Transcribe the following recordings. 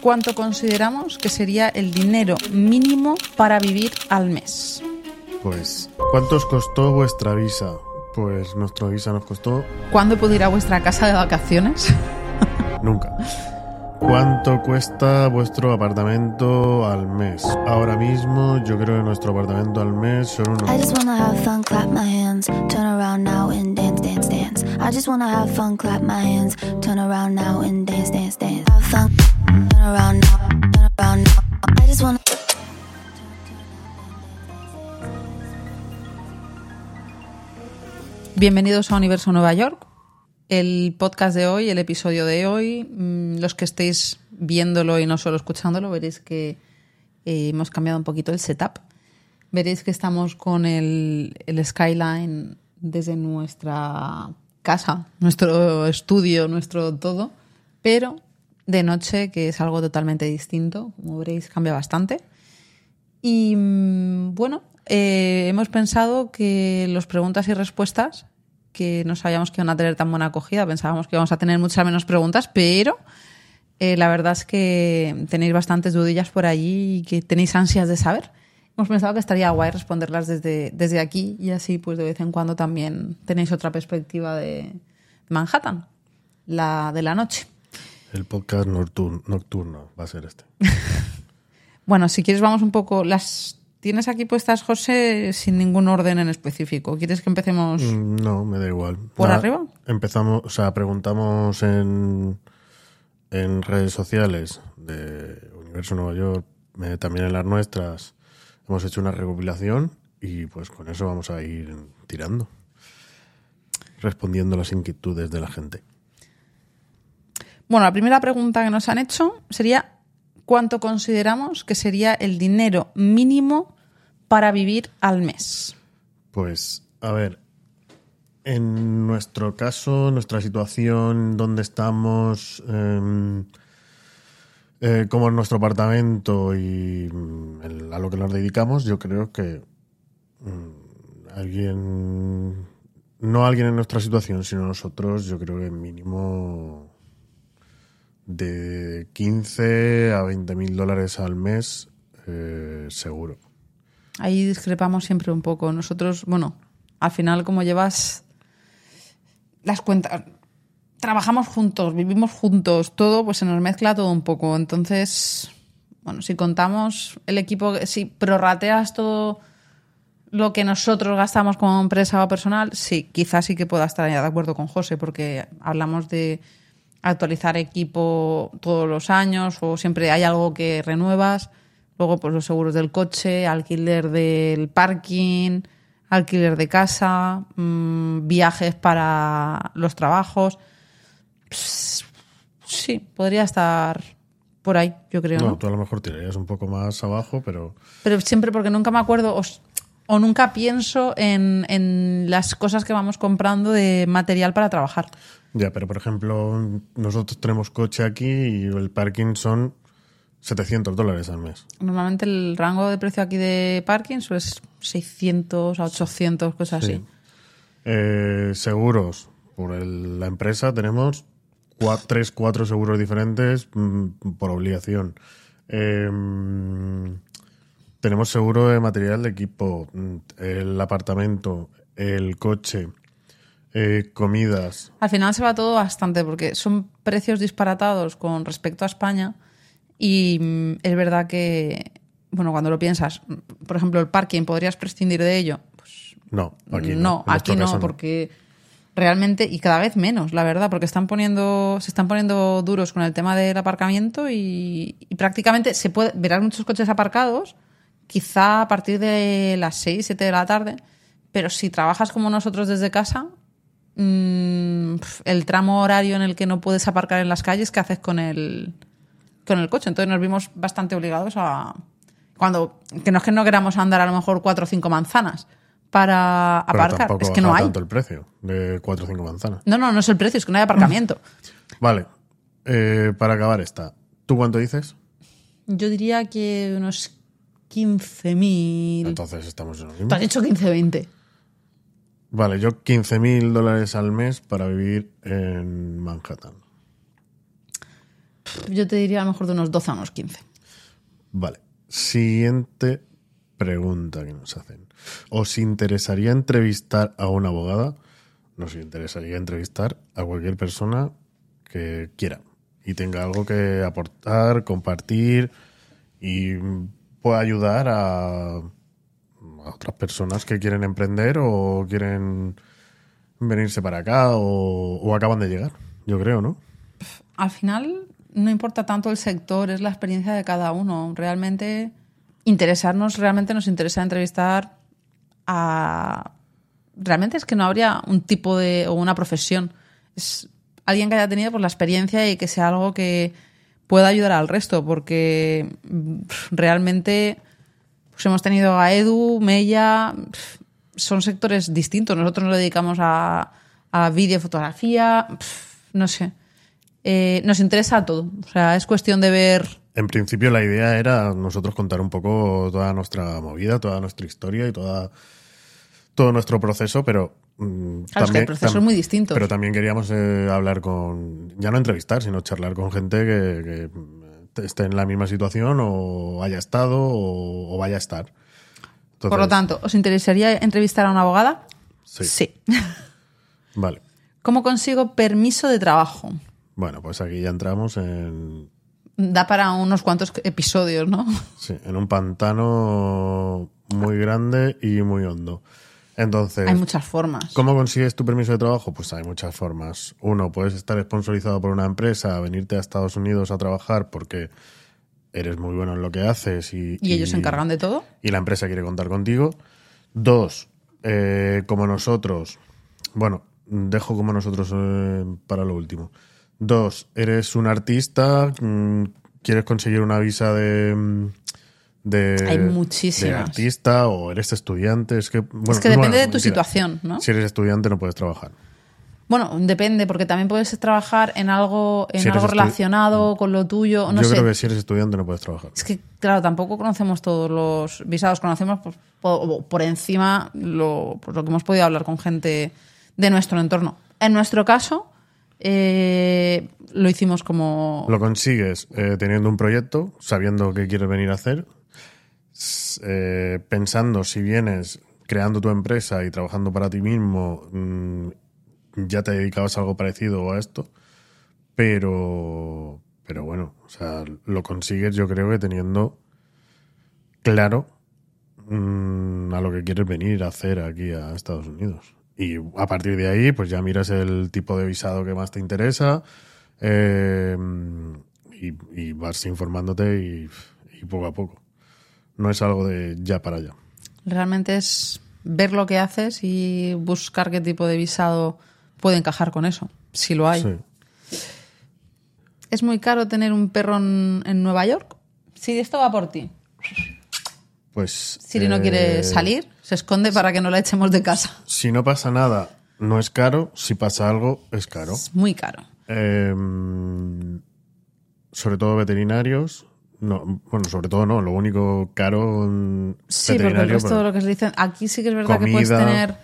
¿Cuánto consideramos que sería el dinero mínimo para vivir al mes? Pues, ¿cuánto os costó vuestra visa? Pues nuestra visa nos costó ¿Cuándo puedo ir a vuestra casa de vacaciones? nunca. ¿Cuánto cuesta vuestro apartamento al mes? Ahora mismo yo creo que nuestro apartamento al mes son I unos... just wanna have fun, clap my hands, turn around now and dance, dance, dance. I just wanna have fun, clap my hands, turn around now and dance, dance, dance. Have fun, Bienvenidos a Universo Nueva York. El podcast de hoy, el episodio de hoy, mm, los que estéis viéndolo y no solo escuchándolo, veréis que eh, hemos cambiado un poquito el setup. Veréis que estamos con el, el skyline desde nuestra casa, nuestro estudio, nuestro todo, pero de noche, que es algo totalmente distinto. Como veréis, cambia bastante. Y mm, bueno, eh, hemos pensado que los preguntas y respuestas, que no sabíamos que iban a tener tan buena acogida, pensábamos que íbamos a tener muchas menos preguntas, pero eh, la verdad es que tenéis bastantes dudillas por allí y que tenéis ansias de saber. Hemos pensado que estaría guay responderlas desde, desde aquí y así pues de vez en cuando también tenéis otra perspectiva de Manhattan, la de la noche. El podcast nocturno, nocturno va a ser este. Bueno, si quieres vamos un poco. Las tienes aquí puestas, José, sin ningún orden en específico. ¿Quieres que empecemos? Mm, No, me da igual. ¿Por Nada, arriba? Empezamos, o sea, preguntamos en, en redes sociales de Universo Nueva York, eh, también en las nuestras. Hemos hecho una recopilación y pues con eso vamos a ir tirando. Respondiendo las inquietudes de la gente. Bueno, la primera pregunta que nos han hecho sería: ¿cuánto consideramos que sería el dinero mínimo para vivir al mes? Pues, a ver, en nuestro caso, nuestra situación, donde estamos, eh, eh, como es nuestro apartamento y mm, a lo que nos dedicamos, yo creo que mm, alguien, no alguien en nuestra situación, sino nosotros, yo creo que mínimo de 15 a 20 mil dólares al mes, eh, seguro. Ahí discrepamos siempre un poco. Nosotros, bueno, al final, como llevas las cuentas, trabajamos juntos, vivimos juntos, todo, pues se nos mezcla todo un poco. Entonces, bueno, si contamos el equipo, si prorrateas todo lo que nosotros gastamos como empresa o personal, sí, quizás sí que pueda estar de acuerdo con José, porque hablamos de actualizar equipo todos los años o siempre hay algo que renuevas. Luego, pues los seguros del coche, alquiler del parking, alquiler de casa, mm, viajes para los trabajos. Pss, Sí, podría estar por ahí, yo creo. No, ¿no? tú a lo mejor tirarías un poco más abajo, pero Pero siempre porque nunca me acuerdo o, o nunca pienso en, en las cosas que vamos comprando de material para trabajar. Ya, pero por ejemplo, nosotros tenemos coche aquí y el parking son 700 dólares al mes. Normalmente el rango de precio aquí de parking ser 600 a 800, cosas Sí. así. Eh, seguros, por el- la empresa tenemos cua- tres, cuatro seguros diferentes mm, por obligación. Eh, tenemos seguro de material de equipo, mm, el apartamento, el coche, eh, comidas. Al final se va todo bastante porque son precios disparatados con respecto a España y mm, es verdad que, bueno, cuando lo piensas, por ejemplo, el parking, ¿podrías prescindir de ello? Pues No, aquí no. aquí no, porque realmente, y cada vez menos, la verdad, porque están poniendo, se están poniendo duros con el tema del aparcamiento y, y prácticamente se puede, verás muchos coches aparcados, quizá a partir de las 6, 7 de la tarde, pero si trabajas como nosotros desde casa, mm, el tramo horario en el que no puedes aparcar en las calles, ¿qué haces con el, con el coche? Entonces nos vimos bastante obligados a... Cuando, que no es que no queramos andar a lo mejor cuatro o cinco manzanas para Pero aparcar, es que no hay. tanto el precio de 4 o 5 manzanas. No, no, no es el precio, es que no hay aparcamiento. Vale, eh, para acabar esta, ¿tú cuánto dices? Yo diría que unos 15.000. Entonces estamos en lo mismo. Tú has dicho 15, 20. Vale, yo 15 mil dólares al mes para vivir en Manhattan. Yo te diría a lo mejor de unos 12 a unos 15. Vale. Siguiente pregunta que nos hacen. ¿Os interesaría entrevistar a una abogada? Nos interesaría entrevistar a cualquier persona que quiera y tenga algo que aportar, compartir y pueda ayudar a, a otras personas que quieren emprender o quieren venirse para acá o, acaban de llegar, yo creo, ¿no? Al final no importa tanto el sector, es la experiencia de cada uno. Realmente interesarnos, realmente nos interesa entrevistar a... Realmente es que no habría un tipo de o una profesión. Es alguien que haya tenido pues, la experiencia y que sea algo que pueda ayudar al resto, porque realmente pues, hemos tenido a Edu, Mella, son sectores distintos. Nosotros nos dedicamos a, a vídeo, fotografía, pff, no sé. Eh, nos interesa todo. O sea, es cuestión de ver. En principio la idea era nosotros contar un poco toda nuestra movida, toda nuestra historia y toda todo nuestro proceso, pero mm, Claro, es que el proceso es muy distinto. Pero también queríamos eh, hablar con, ya no entrevistar, sino charlar con gente que, que, esté en la misma situación o haya estado o, o vaya a estar. Por lo tanto, ¿os interesaría entrevistar a una abogada? Sí. Vale. ¿Cómo consigo permiso de trabajo? Bueno, pues aquí ya entramos en, Da para unos cuantos episodios, ¿no? sí, en un pantano muy grande y muy hondo. Entonces, Hay muchas formas. ¿Cómo consigues tu permiso de trabajo? Pues hay muchas formas. Uno, puedes estar sponsorizado por una empresa, venirte a Estados Unidos a trabajar porque eres muy bueno en lo que haces y, ¿Y ellos se encargan de todo? y la empresa quiere contar contigo. Dos, eh, como nosotros, bueno, dejo como nosotros eh, para lo último. Dos, eres un artista, mm, quieres conseguir una visa de... mm, de Hay de artista o eres estudiante. Es que, bueno, es que depende bueno, de tu mentira. situación, ¿no? Si eres estudiante no puedes trabajar. Bueno, depende, porque también puedes trabajar en algo, en Si algo relacionado con lo tuyo. No Yo sé. creo que si eres estudiante no puedes trabajar. Es que, claro, tampoco conocemos todos los visados, conocemos por, por, por encima lo, pues lo que hemos podido hablar con gente de nuestro entorno. En nuestro caso, eh, lo hicimos como... Lo consigues eh, teniendo un proyecto, sabiendo qué quieres venir a hacer, eh, pensando si vienes creando tu empresa y trabajando para ti mismo, mm, ya te dedicabas a algo parecido a esto, pero, pero bueno, o sea, lo consigues yo creo que teniendo claro mm, a lo que quieres venir a hacer aquí a Estados Unidos. Y a partir de ahí, pues ya miras el tipo de visado que más te interesa eh, y, vas informándote y poco a poco. No es algo de ya para allá. Realmente es ver lo que haces y buscar qué tipo de visado puede encajar con eso, si lo hay. Sí. ¿Es muy caro tener un perro en, en Nueva York? Si esto va por ti. Pues. Siri no quiere eh, salir, se esconde para que no la echemos de casa. Si no pasa nada, no es caro. Si pasa algo, es caro. Es muy caro. Eh, sobre todo veterinarios. No, bueno, sobre todo no. Lo único caro. Sí, porque el resto pero- de lo que se dicen, aquí sí que es verdad que puedes tener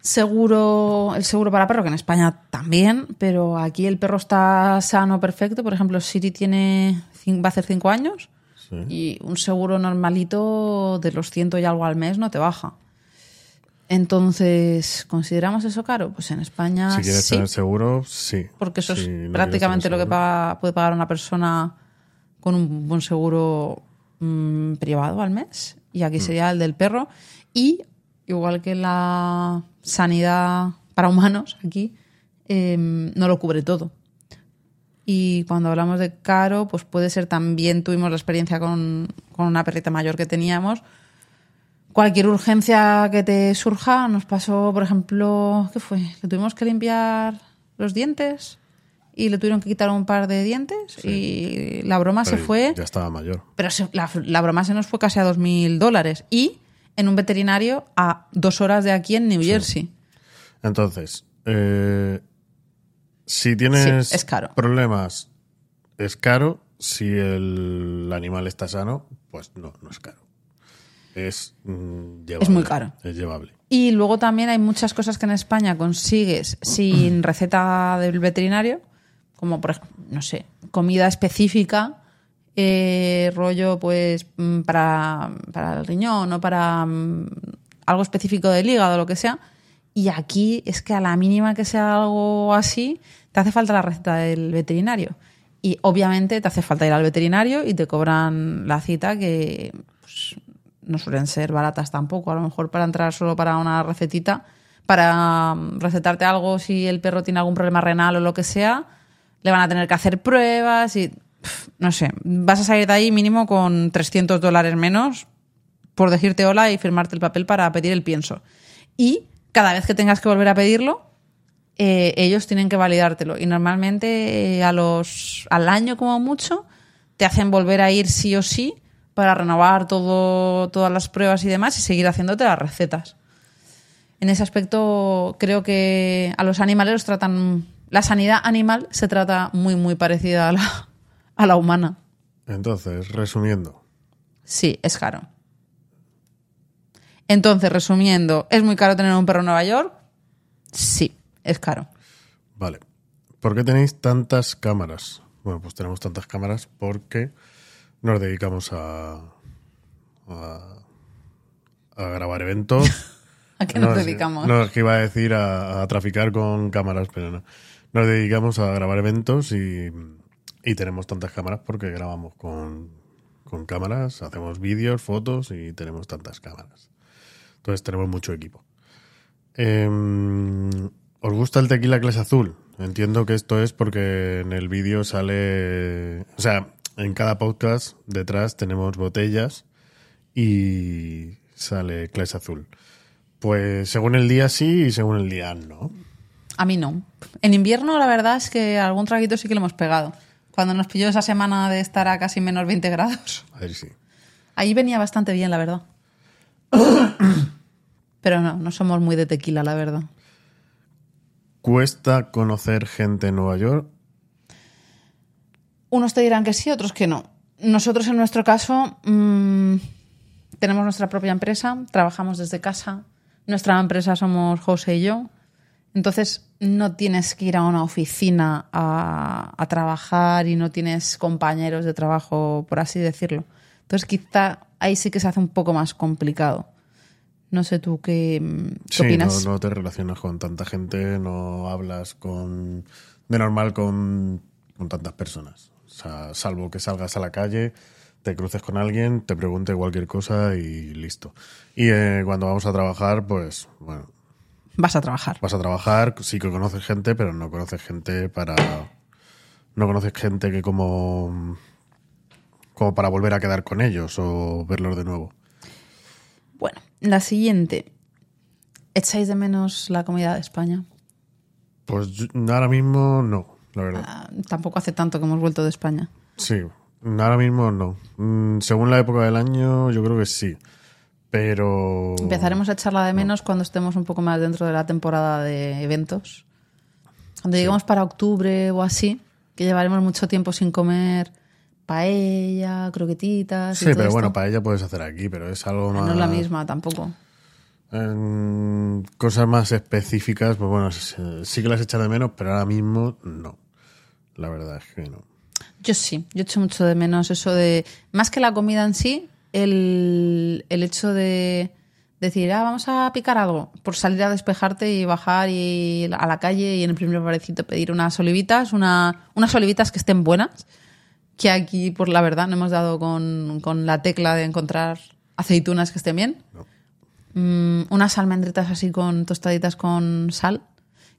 seguro, el seguro para perro, que en España también, pero aquí el perro está sano, perfecto. Por ejemplo, Siri tiene, va a hacer cinco años Sí. y un seguro normalito de los ciento y algo al mes no te baja. Entonces, ¿consideramos eso caro? Pues en España Si quieres sí, tener seguro, sí. porque eso Si es no prácticamente lo que paga- puede pagar una persona con un buen seguro mm, privado al mes. Y Mm. aquí sería el del perro. Y, igual que la sanidad para humanos, aquí eh, no lo cubre todo. Y cuando hablamos de caro, pues puede ser también, tuvimos la experiencia con, con una perrita mayor que teníamos. Cualquier urgencia que te surja, nos pasó, por ejemplo, ¿qué fue? Le tuvimos que limpiar los dientes y le tuvieron que quitar un par de dientes y la broma se fue, Ya estaba mayor. pero se- la, la broma se nos fue casi a 2.000 dólares y en un veterinario a dos horas de aquí en New Jersey. Entonces, eh, si tienes Sí, es caro. problemas, es caro. Si el animal está sano, pues no, no es caro. Es mm, llevable. Es muy caro. Es llevable. Y luego también hay muchas cosas que en España consigues sin receta del veterinario, como por ejemplo, no sé, comida específica, eh, rollo pues mm, para, para el riñón o para mm, algo específico del hígado o lo que sea. Y aquí es que a la mínima que sea algo así, te hace falta la receta del veterinario. Y obviamente te hace falta ir al veterinario y te cobran la cita que pues, no suelen ser baratas tampoco. A lo mejor para entrar solo para una recetita, para mm, recetarte algo si el perro tiene algún problema renal o lo que sea, le van a tener que hacer pruebas y no sé, vas a salir de ahí mínimo con 300 dólares menos por decirte hola y firmarte el papel para pedir el pienso. Y cada vez que tengas que volver a pedirlo, eh, ellos tienen que validártelo. Y normalmente eh, a los, al año como mucho te hacen volver a ir sí o sí para renovar todo, todas las pruebas y demás y seguir haciéndote las recetas. En ese aspecto creo que a los animales los tratan... La sanidad animal se trata muy, muy parecida a la, a la humana. Entonces, resumiendo, Sí, es caro. Entonces, resumiendo, ¿es muy caro tener un perro en Nueva York? Sí, es caro. vale. ¿Por qué tenéis tantas cámaras? Bueno, pues tenemos tantas cámaras porque nos dedicamos a, a, a grabar eventos. ¿A qué nos es- dedicamos? No, es que iba a decir a, a traficar con cámaras, pero no. Nos dedicamos a grabar eventos y, y tenemos tantas cámaras porque grabamos con, con cámaras, hacemos vídeos, fotos y tenemos tantas cámaras. Entonces tenemos mucho equipo. Em, ¿Os gusta el tequila clase azul? Entiendo que esto es porque en el vídeo sale... O sea, en cada podcast detrás tenemos botellas y sale clase azul. Pues según el día sí y según el día no. A mí no. En invierno, la verdad es que algún traguito sí que lo hemos pegado. Cuando nos pilló esa semana de estar a casi menos 20 grados. A ver si. Ahí venía bastante bien, la verdad. Pero no, no somos muy de tequila, la verdad. ¿Cuesta conocer gente en Nueva York? Unos te dirán que sí, otros que no. Nosotros, en nuestro caso, mm, tenemos nuestra propia empresa, trabajamos desde casa. Nuestra empresa somos José y yo. Entonces, no tienes que ir a una oficina a, a trabajar y no tienes compañeros de trabajo, por así decirlo. Entonces, quizá ahí sí que se hace un poco más complicado. No sé tú qué, mm, qué Sí, no te relacionas con tanta gente, no hablas con de normal con, con tantas personas. O sea, salvo que salgas a la calle, te cruces con alguien, te pregunte cualquier cosa y listo. Y eh, cuando vamos a trabajar, pues bueno, Vas a trabajar. vas a trabajar, sí que conoces gente, pero no conoces gente para. No conoces gente que como. como para volver a quedar con ellos o verlos de nuevo. Bueno, la siguiente. ¿Echáis de menos la comida de España? Pues yo- ahora mismo no, la verdad. Ah, tampoco hace tanto que hemos vuelto de España. Sí, ahora mismo no. Mm, Según la época del año, yo creo que sí. Pero. Empezaremos a echarla de menos cuando estemos un poco más dentro de la temporada de eventos. Cuando lleguemos para octubre o así, que llevaremos mucho tiempo sin comer paella, croquetitas. y Sí, todo pero esto. bueno, para ella puedes hacer aquí, pero es algo más. No es la misma tampoco. En cosas más específicas, pues bueno, sí sí que las echan de menos, pero ahora mismo no. La verdad es que no. Yo sí, yo echo mucho de menos eso de, más que la comida en sí, el, el hecho de decir, ah, vamos a picar algo, por salir a despejarte y bajar y a la calle y en el primer parecito pedir unas olivitas, una, unas olivitas que estén buenas, que aquí, por la verdad, no hemos dado con, con la tecla de encontrar aceitunas que estén bien. No. Mm, unas almendritas así con tostaditas con sal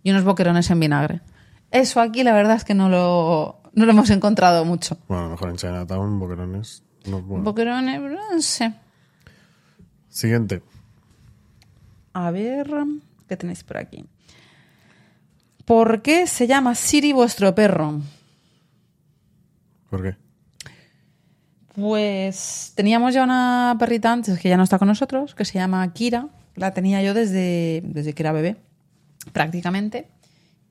y unos boquerones en vinagre. Eso aquí la verdad es que no lo, no lo hemos encontrado mucho. Bueno, a lo mejor en Chinatown, boquerones. No, bueno. Boquerones, no sé. Siguiente. A ver, ¿qué tenéis por aquí? ¿Por qué se llama Siri vuestro perro? ¿Por qué? Pues teníamos ya una perrita antes que ya no está con nosotros, que se llama Kira. La tenía yo desde, desde que era bebé, prácticamente.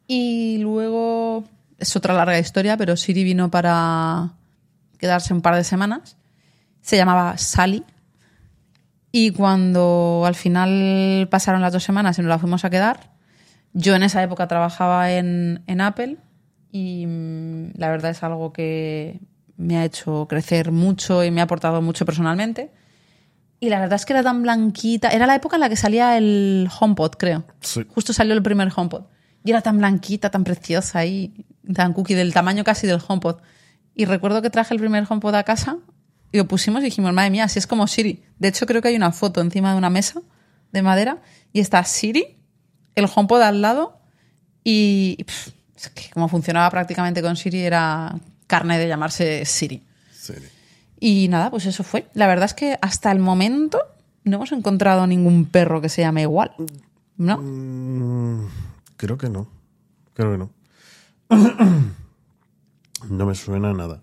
Y luego, es otra larga historia, pero Siri vino para quedarse un par de semanas. Se llamaba Sally. Y cuando al final pasaron las dos semanas y nos la fuimos a quedar, yo en esa época trabajaba en, en Apple y mm, la verdad es algo que me ha hecho crecer mucho y me ha aportado mucho personalmente. Y la verdad es que era tan blanquita. Era la época en la que salía el HomePod, creo. Sí. Justo salió el primer HomePod. Y era tan blanquita, tan preciosa y tan cookie, del tamaño casi del HomePod. Y recuerdo que traje el primer HomePod a casa y lo pusimos y dijimos, madre mía, así es como Siri. De hecho, creo que hay una foto encima de una mesa de madera y está Siri, el HomePod al lado y pff, es que como funcionaba prácticamente con Siri era carne de llamarse Siri. Sí. Y nada, pues eso fue. La verdad es que hasta el momento no hemos encontrado ningún perro que se llame igual. ¿No? Mm, creo que no. Creo que no. no me suena nada.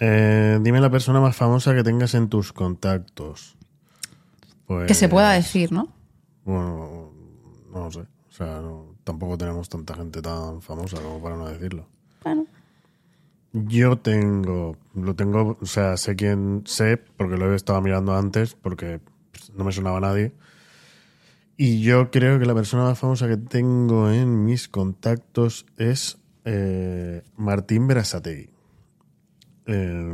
Eh, dime la persona más famosa que tengas en tus contactos. Pues, Que se pueda decir, ¿no? Bueno, no lo sé. O sea, no- tampoco tenemos tanta gente tan famosa como para no decirlo. Bueno. Yo tengo, lo tengo, o sea, sé quién sé, porque lo he estado mirando antes, porque pues, no me sonaba nadie. Y yo creo que la persona más famosa que tengo en mis contactos es eh, Martín Berasategui. Eh,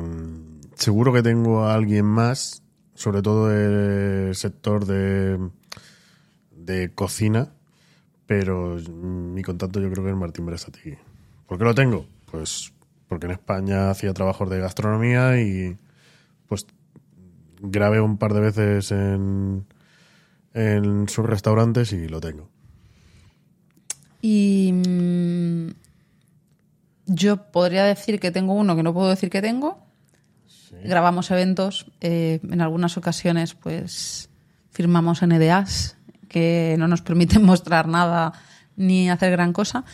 seguro que tengo a alguien más, sobre todo del sector de, de cocina, pero mi contacto yo creo que es Martín Berasategui. ¿Por qué lo tengo? Pues porque en España hacía trabajos de gastronomía y pues grabé un par de veces en, en sus restaurantes y lo tengo. Y mm, yo podría decir que tengo uno que no puedo decir que tengo. Grabamos eventos, eh, en algunas ocasiones pues firmamos NDAs que no nos permiten mostrar nada ni hacer gran cosa.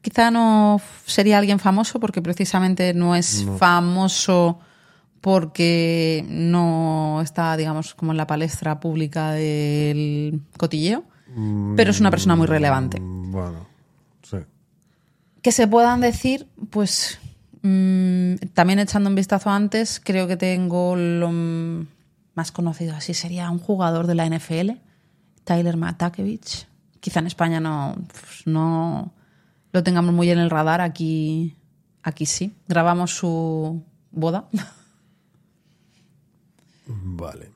Quizá no sería alguien famoso porque precisamente no es famoso porque no está, digamos, como en la palestra pública del cotilleo, pero es una persona muy relevante Mm, Bueno. Que se puedan decir, pues mm, también echando un vistazo antes, creo que tengo lo más conocido así sería un jugador de la NFL, Tyler Matakevich. Quizá en España no, pues, no lo tengamos muy en el radar, aquí, aquí sí. Grabamos su boda. Vale.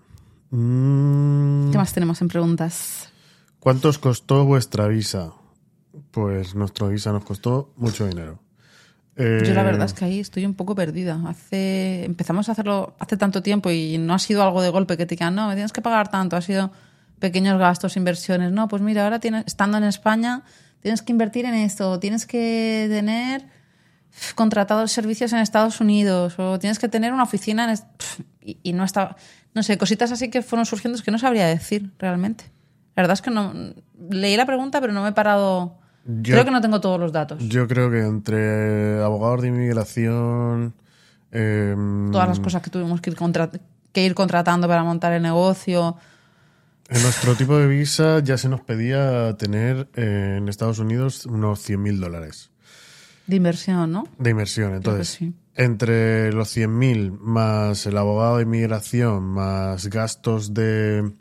Mm, ¿Qué más tenemos en preguntas? ¿Cuánto os costó vuestra visa? Pues nuestra visa nos costó mucho dinero. Yo la Eh, verdad es que ahí estoy un poco perdida. Hace, empezamos a hacerlo hace tanto tiempo y no ha sido algo de golpe que te digan, no, me tienes que pagar tanto. Ha sido pequeños gastos, inversiones. No, pues mira, ahora tienes, estando en España, tienes que invertir en esto, tienes que tener contratados servicios en Estados Unidos o tienes que tener una oficina en... y, y no estaba... No sé, cositas así que fueron surgiendo es que no sabría decir realmente. La verdad es que no... Leí la pregunta, pero no me he parado... Yo- Creo que no tengo todos los datos. Yo creo que entre abogados de inmigración, em, todas las cosas que tuvimos que ir, contra- que ir contratando para montar el negocio. en nuestro tipo de visa ya se nos pedía tener eh, en Estados Unidos unos 100 mil dólares De inversión, ¿no? de inversión. Entonces, sí. entre los 100 mil más el abogado de inmigración, más gastos de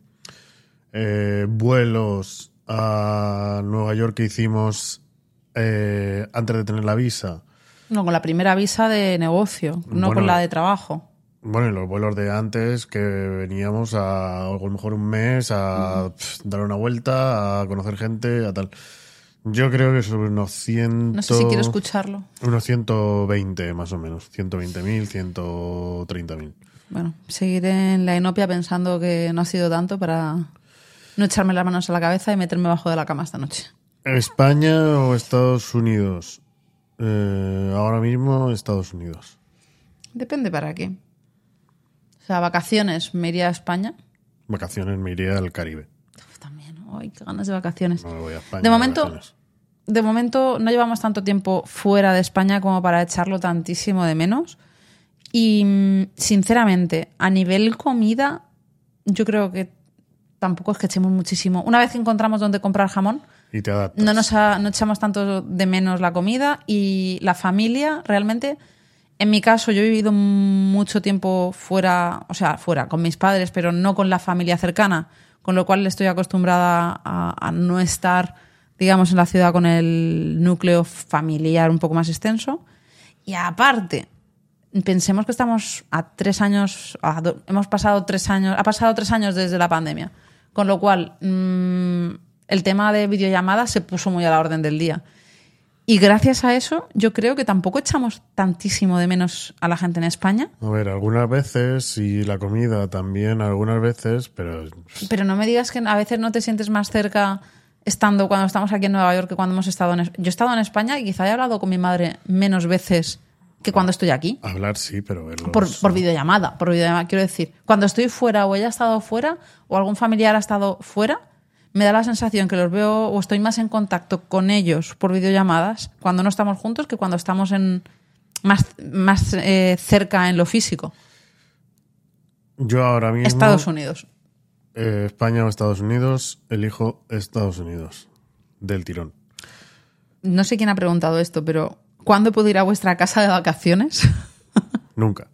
eh, vuelos a Nueva York que hicimos eh, antes de tener la visa, No, con la primera visa de negocio, no Bueno, con la de trabajo. Bueno, y los vuelos de antes que veníamos a, a lo mejor un mes a pf, dar una vuelta, a conocer gente, a tal. Yo creo que sobre unos 100. No sé si quiero escucharlo. Unos 120 más o menos. 120.000, 130.000. Bueno, seguiré en la inopia pensando que no ha sido tanto para no echarme las manos a la cabeza y meterme bajo de la cama esta noche. ¿España o Estados Unidos? Eh, ahora mismo Estados Unidos. Depende para qué. O sea, vacaciones, me iría a España. Vacaciones me iría al Caribe. Uf, también, ay, qué ganas de vacaciones. No me voy a España. De momento, vacaciones. de momento no llevamos tanto tiempo fuera de España como para echarlo tantísimo de menos. Y mm, sinceramente, a nivel comida, yo creo que tampoco es que echemos muchísimo. Una vez que encontramos dónde comprar jamón, Y te no nos ha- no echamos tanto de menos la comida y la familia realmente. En mi caso, yo he vivido mucho tiempo fuera, o sea, fuera, con mis padres, pero no con la familia cercana, con lo cual estoy acostumbrada a, a no estar digamos, en la ciudad con el núcleo familiar un poco más extenso. Y aparte, pensemos que estamos a tres años, a do- hemos pasado tres años, ha pasado tres años desde la pandemia. Con lo cual, mm, el tema de videollamadas se puso muy a la orden del día. Y gracias a eso, yo creo que tampoco echamos tantísimo de menos a la gente en España. A ver, algunas veces, y la comida también, algunas veces, pero Pero no me digas que a veces no te sientes más cerca estando cuando estamos aquí en Nueva York que cuando hemos estado en... Yo he estado en España y quizá he hablado con mi madre menos veces que cuando estoy aquí. hablar sí, pero verlos. Por, por videollamada, por videollamada, quiero decir. Cuando estoy fuera o ella ha estado fuera o algún familiar ha estado fuera, me da la sensación que los veo o estoy más en contacto con ellos por videollamadas cuando no estamos juntos que cuando estamos en más, más eh, cerca en lo físico. Yo ahora mismo. Estados Unidos. eh, España o Estados Unidos, elijo Estados Unidos. Del tirón. No sé quién ha preguntado esto, pero ¿cuándo puedo ir a vuestra casa de vacaciones? Nunca.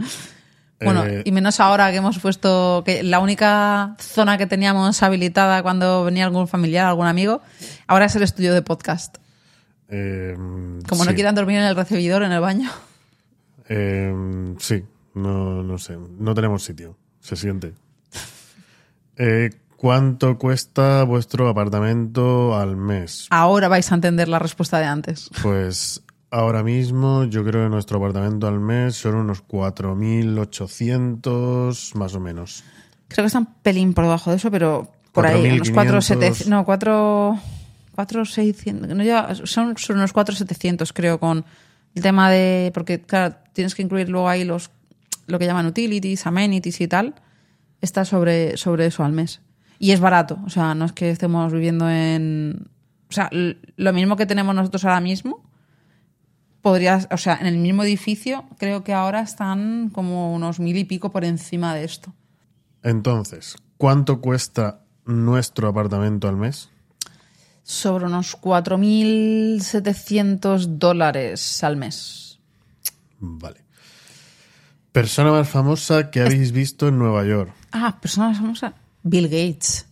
Bueno, Eh, y menos ahora que hemos puesto que la única zona que teníamos habilitada cuando venía algún familiar, algún amigo, ahora es el estudio de podcast. eh, Como no quieran dormir en el recibidor, en el baño. Eh, sí, no, no sé. No tenemos sitio. Se siente. ¿Cuánto cuesta vuestro apartamento al mes? Ahora vais a entender la respuesta de antes. Pues ahora mismo yo creo que nuestro apartamento al mes son unos 4.800 más o menos. Creo que está un pelín por debajo de eso, pero por ahí, unos 4.500. 4, 700, no, 4, 4, 600, no llega- son, son unos 4, 700 creo con el tema de, porque claro, tienes que incluir luego ahí los, lo que llaman utilities, amenities y tal, está sobre, sobre eso al mes. Y es barato, o sea, no es que estemos viviendo en, o sea, lo mismo que tenemos nosotros ahora mismo, podrías, o sea, en el mismo edificio, creo que ahora están como unos mil y pico por encima de esto. Entonces, ¿cuánto cuesta nuestro apartamento al mes? sobre unos 4.700 dólares al mes. Vale. Persona más famosa que habéis visto en Nueva York. Ah, persona famosa. Bill Gates.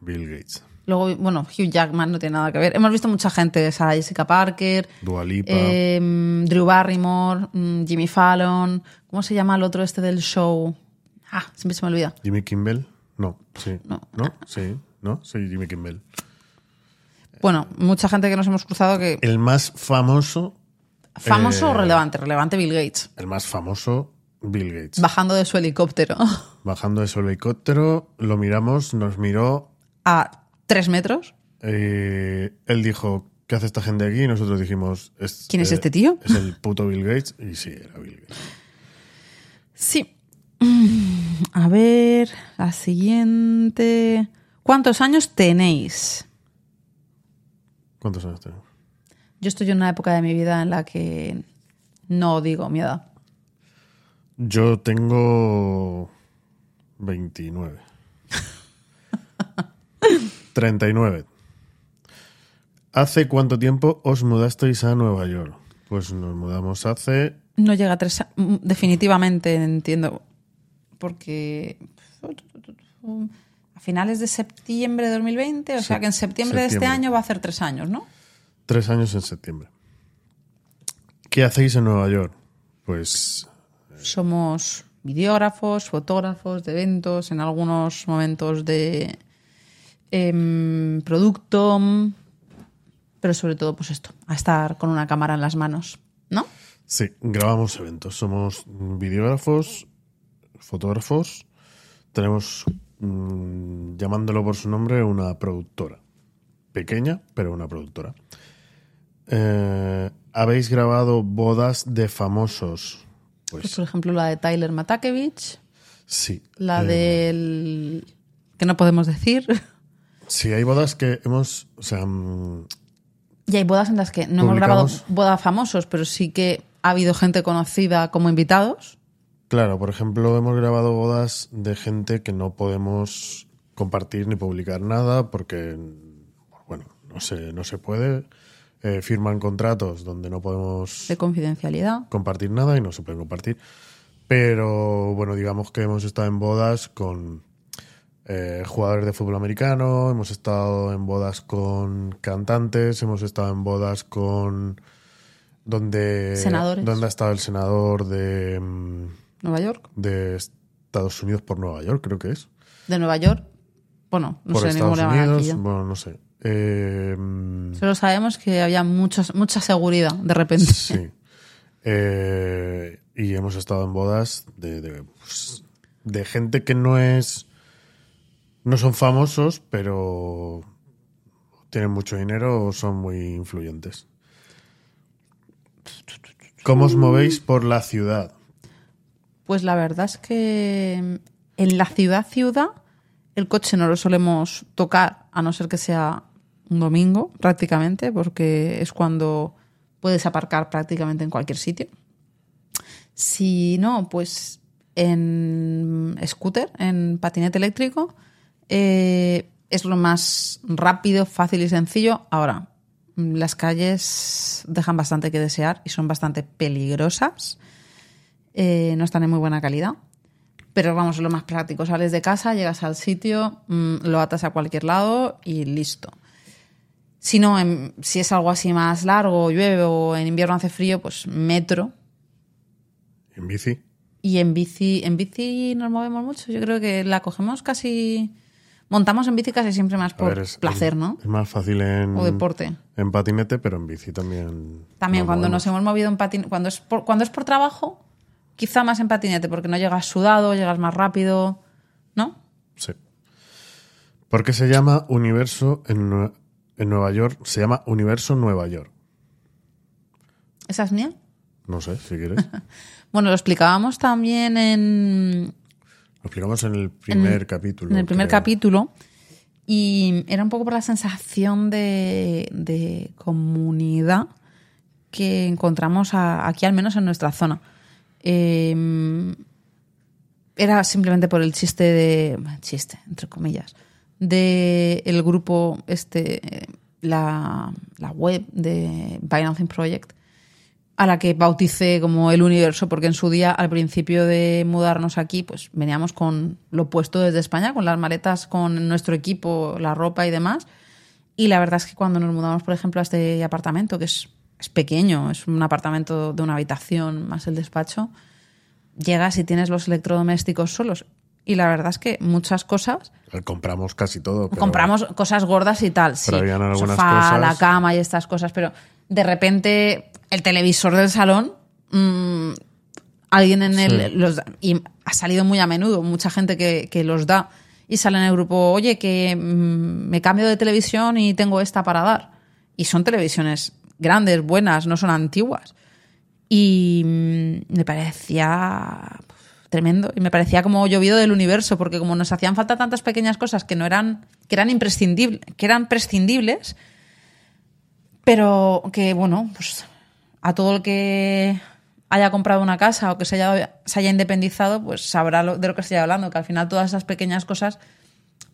Bill Gates. Luego, bueno, Hugh Jackman no tiene nada que ver. Hemos visto mucha gente, Sarah Jessica Parker, Dua Lipa. eh, Drew Barrymore, mm, Jimmy Fallon. ¿Cómo se llama el otro este del show? Ah, siempre se me olvida. Jimmy Kimmel. No, sí. No. ¿No? Sí. ¿No? Sí, Jimmy Kimmel. Bueno, mucha gente que nos hemos cruzado que... El más famoso. ¿Famoso eh, o relevante? Relevante Bill Gates. El más famoso, Bill Gates. Bajando de su helicóptero Bajando de su helicóptero, lo miramos, nos miró. a tres metros. eh, él dijo, ¿qué hace esta gente aquí? Y nosotros dijimos, es, ¿Quién es eh, este tío? Es el puto Bill Gates. Y sí, era Bill Gates. Sí. Mm, A ver, la siguiente. ¿Cuántos años tenéis? ¿Cuántos años tenemos? Yo estoy en una época de mi vida en la que no digo mi edad. Yo tengo 29. 39. ¿Hace cuánto tiempo os mudasteis a Nueva York? Pues nos mudamos hace... No llega a tres a- mm, Definitivamente entiendo. Porque. A finales de septiembre de 2020, o sea que en septiembre, de este septiembre. año va a hacer tres años, ¿no? Tres años en septiembre. ¿Qué hacéis en Nueva York? Pues Somos videógrafos, fotógrafos de eventos, en algunos momentos de em, producto, mm, pero sobre todo, pues esto, a estar con una cámara en las manos, ¿no? sí, grabamos eventos. Somos videógrafos, fotógrafos. Tenemos, mm, llamándolo por su nombre, una productora. Pequeña, pero una productora. Eh, ¿Habéis grabado bodas de famosos? Pues, Pues por ejemplo, la de Tyler Matakevich, sí. la Eh, del... que no podemos decir. Sí, hay bodas que hemos. O sea, mm, y hay bodas en las que no hemos grabado Publicamos- bodas famosos, pero sí que ha habido gente conocida como invitados. claro, por ejemplo, hemos grabado bodas de gente que no podemos compartir ni publicar nada porque, bueno, no se, no se puede. Eh, firman contratos donde no podemos de confidencialidad. compartir nada y no se puede compartir. Pero bueno, digamos que hemos estado en bodas con eh, jugadores de fútbol americano, hemos estado en bodas con cantantes, hemos estado en bodas con donde Senadores. donde ha estado el senador de mm, Nueva York. de Estados Unidos por Nueva York, creo que es. De Nueva York. Bueno, no por sé Estados aquí Unidos, bueno, no sé. Eh, mm, Solo sabemos que había muchos, mucha seguridad de repente. Sí. Eh, y hemos estado en bodas de, de, pues, de gente que no es. No son famosos, pero tienen mucho dinero o son muy influyentes. ¿Cómo os movéis por la ciudad? Pues la verdad es que en la ciudad ciudad el coche no lo solemos tocar a no ser que sea un domingo prácticamente porque es cuando puedes aparcar prácticamente en cualquier sitio. Si no, pues en scooter, en patinete eléctrico, eh, es lo más rápido, fácil y sencillo. Ahora, las calles dejan bastante que desear y son bastante peligrosas. Eh, no están en muy buena calidad. Pero vamos, es lo más práctico. Sales de casa, llegas al sitio, mm, lo atas a cualquier lado y listo. Si no, en- si es algo así más largo, llueve o en invierno hace frío, pues metro. ¿En bici? Y en bici, en bici nos movemos mucho. Yo creo que la cogemos casi. Montamos en bici casi siempre más por ver, es- placer, ¿no? Es más fácil en, O deporte. en patinete, pero en bici también. También nos cuando movemos. nos hemos movido en patinete, cuando es por, cuando es por trabajo, quizá más en patinete, porque no llegas sudado, llegas más rápido, ¿no? Sí. ¿Por qué se llama Universo en, en Nueva York? Se llama Universo Nueva York. ¿Esa es mía? No sé, si quieres. Bueno, lo explicábamos también en, Lo explicamos en el primer capítulo. en el primer creo. capítulo y era un poco por la sensación de, de comunidad que encontramos a- aquí, al menos en nuestra zona. Eh, era simplemente por el chiste de. chiste, entre comillas. De el grupo, este. eh, La, la web de Nothing Project, a la que bauticé como el universo, porque en su día, al principio de mudarnos aquí, pues veníamos con lo puesto desde España, con las maletas, con nuestro equipo, la ropa y demás. Y la verdad es que cuando nos mudamos, por ejemplo, a este apartamento, que es, es pequeño, es un apartamento de una habitación más el despacho, llegas y tienes los electrodomésticos solos. Y la verdad es que muchas cosas, Compramos casi todo. pero- compramos cosas gordas y tal, sí. Algunas Sofá, cosas- la cama y estas cosas, pero de repente el televisor del salón, mm, alguien en. Sí. Los, da- y ha salido muy a menudo, mucha gente que, que los da y sale en el grupo, oye, que mm, me cambio de televisión y tengo esta para dar. Y son televisiones grandes, buenas, no son antiguas. Y mm, me parecía tremendo. Y me parecía como llovido del universo, porque como nos hacían falta tantas pequeñas cosas que no eran, que eran imprescindibles, que eran prescindibles, pero que bueno, pues a todo el que haya comprado una casa o que se haya, se haya independizado, pues sabrá lo- de lo que estoy hablando, que al final todas esas pequeñas cosas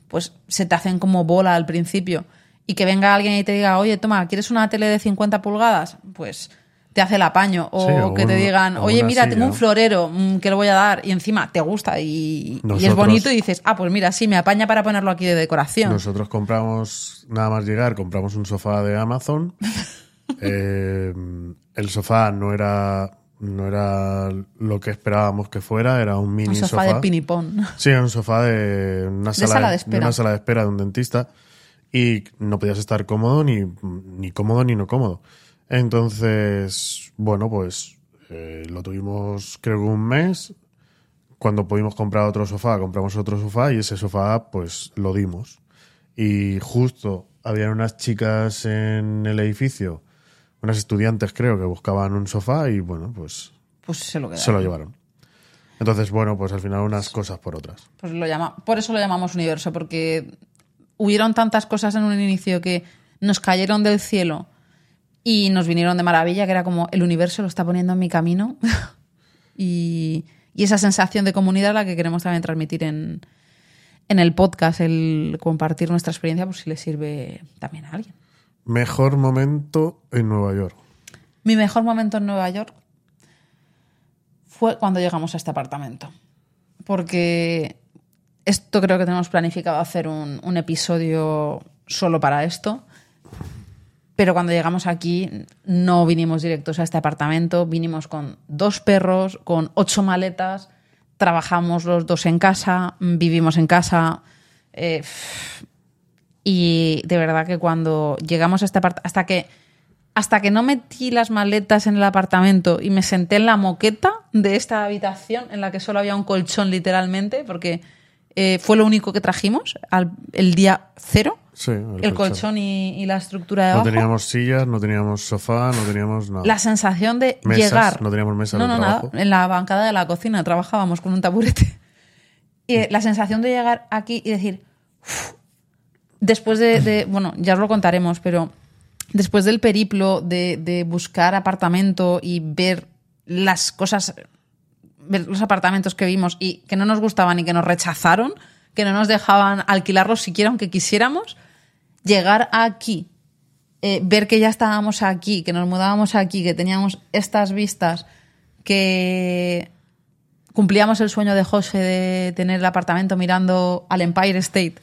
pues se te hacen como bola al principio. Y que venga alguien y te diga, oye, toma, ¿quieres una tele de 50 pulgadas? Pues te hace el apaño. O Sí, que te digan, oye, mira, silla. tengo un florero mm, que lo voy a dar. Y encima te gusta y, y es bonito y dices, ah, pues mira, sí, me apaña para ponerlo aquí de decoración. Nosotros compramos, nada más llegar, compramos un sofá de Amazon. Eh, el sofá no era, no era lo que esperábamos que fuera, era un mini un sofá, de pinipón. Sí, un sofá de una sala, sala de espera. una sala de espera de un dentista y no podías estar cómodo ni, ni cómodo ni no cómodo. Entonces, bueno, pues eh, lo tuvimos creo que un mes. Cuando pudimos comprar otro sofá, compramos otro sofá y ese sofá pues lo dimos. Y justo habían unas chicas en el edificio, unas estudiantes creo que buscaban un sofá y bueno, pues Pues se lo se lo llevaron. Entonces, bueno, pues al final unas cosas por otras. Pues lo llama, por eso lo llamamos universo, porque hubieron tantas cosas en un inicio que nos cayeron del cielo y nos vinieron de maravilla, que era como el universo lo está poniendo en mi camino. y, y esa sensación de comunidad la que queremos también transmitir en, en el podcast, el compartir nuestra experiencia, por si le sirve también a alguien. Mejor momento en Nueva York. Mi mejor momento en Nueva York fue cuando llegamos a este apartamento. Porque esto creo que tenemos planificado hacer un, un episodio solo para esto. Pero cuando llegamos aquí no vinimos directos a este apartamento, vinimos con dos perros, con ocho maletas, trabajamos los dos en casa, vivimos en casa. eh, y de verdad que cuando llegamos a este apartamento, hasta que, hasta que no metí las maletas en el apartamento y me senté en la moqueta de esta habitación en la que solo había un colchón literalmente, porque eh, fue lo único que trajimos al, el día cero, Sí, el, colchón y, y la estructura de No abajo. teníamos sillas, no teníamos sofá, no teníamos nada. La sensación de Mesas, llegar. no teníamos mesas No, no, trabajo. nada. En la bancada de la cocina trabajábamos con un taburete. Y eh, la sensación de llegar aquí y decir. Después de, de- Bueno, ya os lo contaremos, pero después del periplo de, de buscar apartamento y ver las cosas. Ver los apartamentos que vimos y que no nos gustaban y que nos rechazaron, que no nos dejaban alquilarlos siquiera aunque quisiéramos, llegar aquí eh, ver que ya estábamos aquí, que nos mudábamos aquí, que teníamos estas vistas, que cumplíamos el sueño de José de tener el apartamento mirando al Empire State,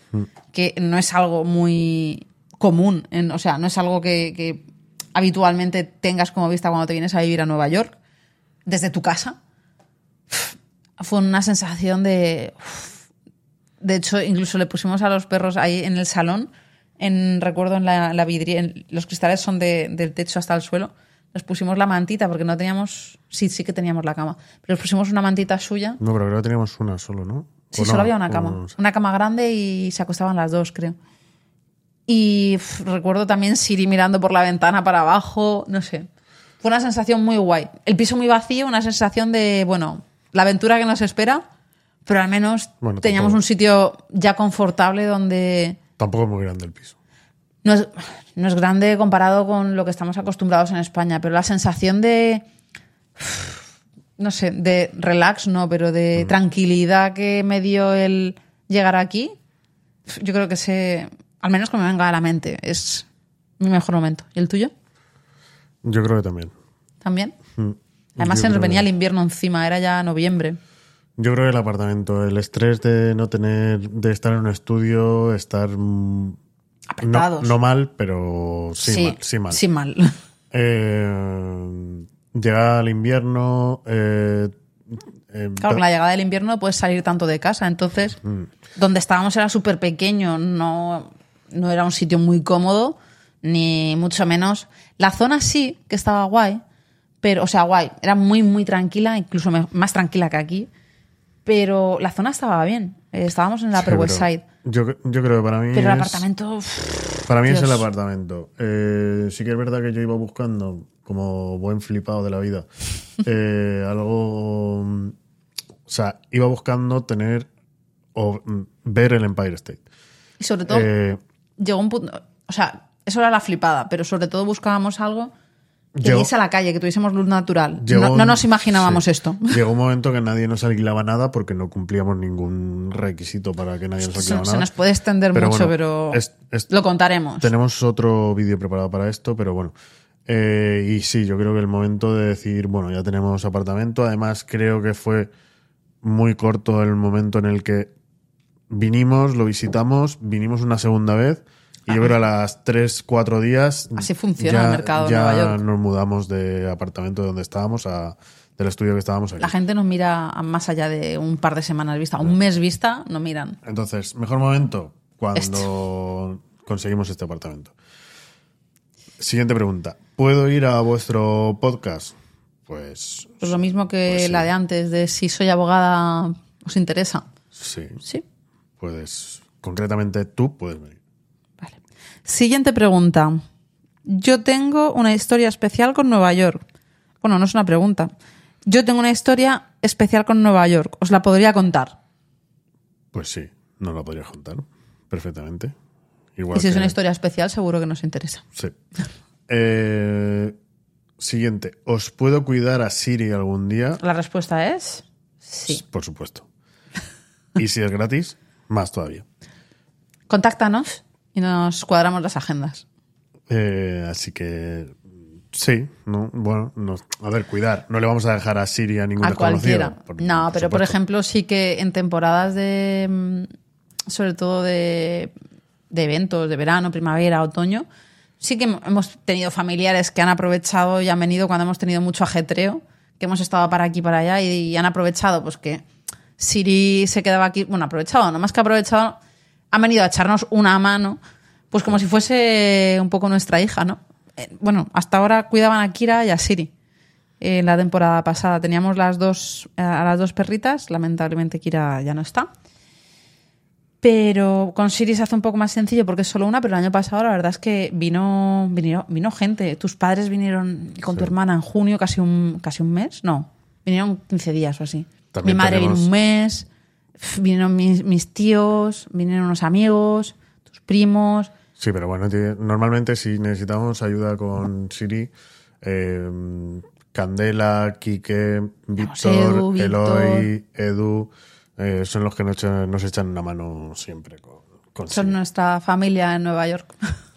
que no es algo muy común, en- o sea, no es algo que, que habitualmente tengas como vista cuando te vienes a vivir a Nueva York, desde tu casa. Fue una sensación de... De hecho, incluso le pusimos a los perros ahí en el salón, en recuerdo en la, la vidriera, los cristales son de- del techo hasta el suelo. Les pusimos la mantita porque no teníamos, sí, sí que teníamos la cama, pero les pusimos una mantita suya. No, pero creo que teníamos una solo, ¿no? Sí, O solo no, había una cama, no sé. una cama grande y se acostaban las dos, creo. Y pf, recuerdo también Siri mirando por la ventana para abajo, no sé. Fue una sensación muy guay. El piso muy vacío, una sensación de, bueno, la aventura que nos espera, pero al menos Bueno, teníamos un sitio ya confortable donde Tampoco es muy grande el piso. no es, no es grande comparado con lo que estamos acostumbrados en España, pero la sensación de, no sé, de relax, no, pero Mm. de tranquilidad que me dio el llegar aquí, yo creo que se, al menos que me venga a la mente, es mi mejor momento. ¿Y el tuyo? Yo creo que también. ¿También? Mm. Además se nos venía que- el invierno encima, era ya noviembre. Yo creo que el apartamento, el estrés de no tener, de estar en un estudio, estar mm, no, Apretados. no mal, pero sí, mal, sí mal. Sí mal. Eh, llegar al invierno, eh, eh, Claro, con la llegada del invierno no puedes salir tanto de casa, entonces Mm. donde estábamos era súper pequeño, no, no era un sitio muy cómodo, ni mucho menos. La zona sí que estaba guay, pero, o sea, guay, era muy, muy tranquila, incluso más tranquila que aquí, pero la zona estaba bien, eh, estábamos en la sí, Upper West Side, Yo, yo creo que para mí pero el es- apartamento... uff, Para mí es el apartamento. Eh, sí que es verdad que yo iba buscando, como buen flipado de la vida, eh, algo. O sea, iba buscando tener o ver el Empire State. y sobre todo, Eh, llegó un punto, o sea, eso era la flipada, pero sobre todo buscábamos algo que Llegó- a la calle, que tuviésemos luz natural. llegó No, nos imaginábamos sí. esto. Llegó un momento que nadie nos alquilaba nada porque no cumplíamos ningún requisito para que nadie nos Se, alquilaba se nada. nos puede extender Pero mucho, bueno, pero es- es- lo contaremos. Tenemos otro vídeo preparado para esto, pero bueno. Eh, y sí, yo creo que el momento de decir, bueno, ya tenemos apartamento. Además, creo que fue muy corto el momento en el que vinimos, lo visitamos, vinimos una segunda vez. Y yo creo que a las 3, 4 días. Así funciona el mercado de ya Nueva York. nos mudamos de apartamento donde estábamos a del estudio que estábamos aquí. La gente nos mira más allá de un par de semanas vista, un mes vista, no miran. Entonces, mejor momento cuando conseguimos este apartamento. Siguiente pregunta. ¿Puedo ir a vuestro podcast? Pues Pues lo mismo que Pues sí. la de antes, de si soy abogada, ¿os interesa? sí. Sí. Puedes, concretamente tú puedes venir. Siguiente pregunta. Yo tengo una historia especial con Nueva York. Bueno, no es una pregunta. Yo tengo una historia especial con Nueva York. Os la podría contar. Pues sí, nos la podrías contar perfectamente. Igual Y si es una historia especial, seguro que nos interesa. Sí. Eh, siguiente. ¿Os puedo cuidar a Siri algún día? La respuesta es sí. Por supuesto. Y si es gratis, más todavía. Contáctanos y nos cuadramos las agendas. Eh, así que Sí, no, bueno, no, a ver, cuidar. No le vamos a dejar a Siri a ningún a desconocido. cualquiera. por- no, por pero por ejemplo sí que en temporadas de, mm, sobre todo de, de eventos, de verano, primavera, otoño, sí que hemos tenido familiares que han aprovechado y han venido cuando hemos tenido mucho ajetreo, que hemos estado para aquí y para allá y, y han aprovechado pues que Siri se quedaba aquí, bueno, aprovechado, no más que aprovechado, han venido a echarnos una mano, pues como si fuese un poco nuestra hija, ¿no? Eh, Bueno, hasta ahora cuidaban a Kira y a Siri. En la temporada pasada teníamos las dos, eh, a las dos perritas, lamentablemente Kira ya no está. Pero con Siri se hace un poco más sencillo porque es solo una, pero el año pasado la verdad es que vino, vino, vino gente. Tus padres vinieron con tu hermana en junio, casi un, casi un mes, no, vinieron 15 días o así. También Mi madre tenemos- vino un mes, vinieron mis, mis tíos, vinieron unos amigos, tus primos. Sí, pero bueno, normalmente si necesitamos ayuda con Siri, eh, Candela, Quique, Víctor. Eloy, Edu, eh, son los que nos echan, nos echan una mano siempre con, con Son Siri. nuestra familia en Nueva York.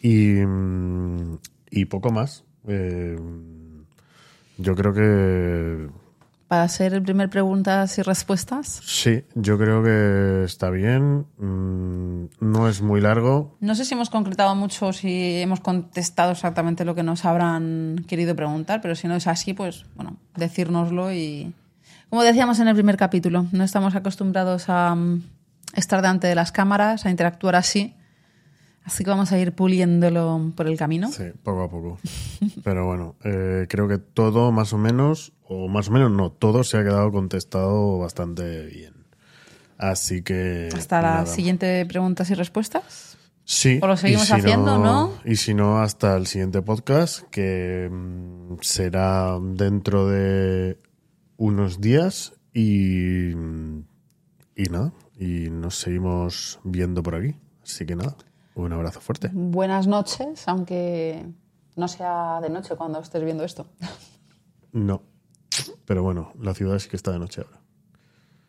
Y, mm, y poco más. Eh, yo creo que Para hacer el primer preguntas y respuestas. sí, yo creo que está bien. Mm, no es muy largo. No sé si hemos concretado mucho, si hemos contestado exactamente lo que nos habrán querido preguntar, pero si no es así, pues bueno, decírnoslo y... Como decíamos en el primer capítulo, no estamos acostumbrados a mm, estar delante de las cámaras, a interactuar así, así que vamos a ir puliéndolo por el camino. Sí, poco a poco. Pero bueno, eh, creo que todo más o menos, o más o menos no, todo se ha quedado contestado bastante bien. Así que... Hasta la nada. siguiente preguntas y respuestas. Sí. ¿O lo seguimos si haciendo, no? Y si no, hasta el siguiente podcast, que mm, será dentro de unos días y, y nada, y nos seguimos viendo por aquí. Así que nada, un abrazo fuerte. Buenas noches, aunque no sea de noche cuando estés viendo esto. No, pero bueno, la ciudad sí que está de noche ahora.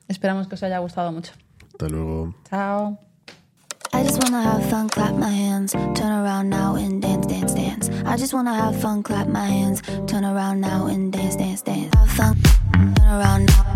Esperamos que os haya gustado mucho. Hasta luego. Chao. I just wanna have fun, clap my hands, turn around now and dance, dance, dance. I just wanna have fun, clap my hands, turn around now and dance, dance, dance. Have fun, turn around now.